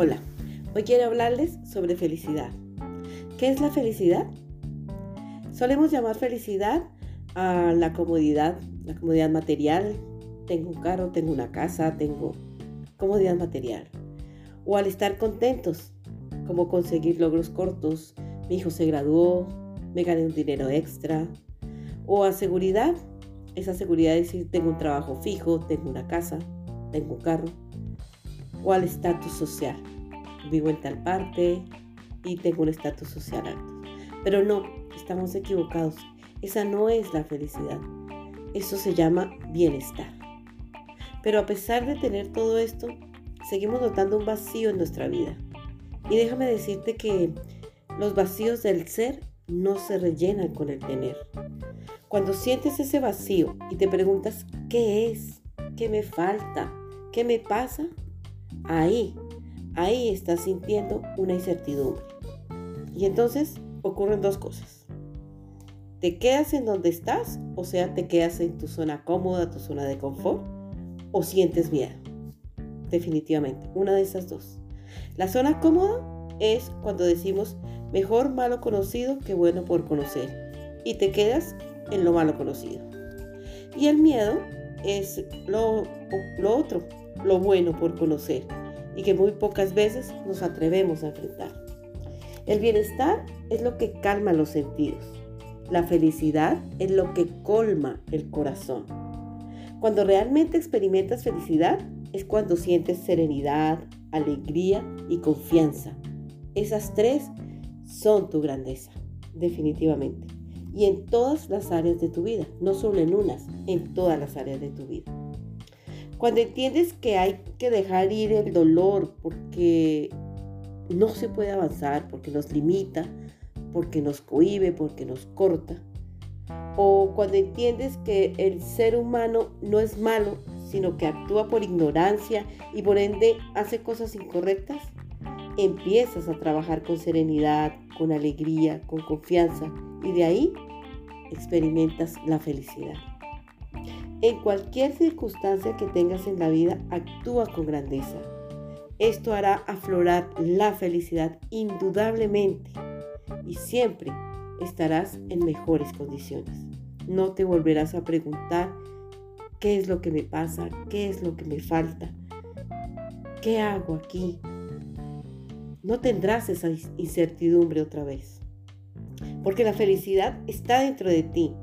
Hola, hoy quiero hablarles sobre felicidad. ¿Qué es la felicidad? Solemos llamar felicidad a la comodidad, la comodidad material. Tengo un carro, tengo una casa, tengo comodidad material. O al estar contentos, como conseguir logros cortos, mi hijo se graduó, me gané un dinero extra. O a seguridad, esa seguridad de decir tengo un trabajo fijo, tengo una casa, tengo un carro o al estatus social. Vivo en tal parte y tengo un estatus social alto. Pero no, estamos equivocados. Esa no es la felicidad. Eso se llama bienestar. Pero a pesar de tener todo esto, seguimos notando un vacío en nuestra vida. Y déjame decirte que los vacíos del ser no se rellenan con el tener. Cuando sientes ese vacío y te preguntas, ¿qué es? ¿Qué me falta? ¿Qué me pasa? Ahí, ahí estás sintiendo una incertidumbre. Y entonces ocurren dos cosas. Te quedas en donde estás, o sea, te quedas en tu zona cómoda, tu zona de confort, o sientes miedo. Definitivamente, una de esas dos. La zona cómoda es cuando decimos mejor malo conocido que bueno por conocer. Y te quedas en lo malo conocido. Y el miedo es lo, lo otro, lo bueno por conocer y que muy pocas veces nos atrevemos a enfrentar. El bienestar es lo que calma los sentidos. La felicidad es lo que colma el corazón. Cuando realmente experimentas felicidad es cuando sientes serenidad, alegría y confianza. Esas tres son tu grandeza, definitivamente. Y en todas las áreas de tu vida, no solo en unas, en todas las áreas de tu vida. Cuando entiendes que hay que dejar ir el dolor porque no se puede avanzar, porque nos limita, porque nos cohibe, porque nos corta. O cuando entiendes que el ser humano no es malo, sino que actúa por ignorancia y por ende hace cosas incorrectas, empiezas a trabajar con serenidad, con alegría, con confianza y de ahí experimentas la felicidad. En cualquier circunstancia que tengas en la vida, actúa con grandeza. Esto hará aflorar la felicidad indudablemente y siempre estarás en mejores condiciones. No te volverás a preguntar qué es lo que me pasa, qué es lo que me falta, qué hago aquí. No tendrás esa incertidumbre otra vez, porque la felicidad está dentro de ti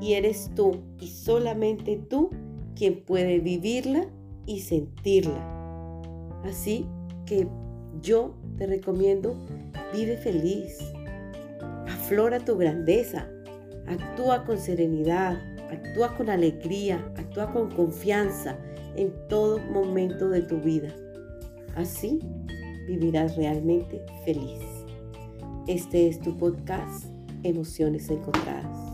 y eres tú y solamente tú quien puede vivirla y sentirla. Así que yo te recomiendo, vive feliz, aflora tu grandeza, actúa con serenidad, actúa con alegría, actúa con confianza en todo momento de tu vida. Así vivirás realmente feliz. Este es tu podcast, Emociones Encontradas.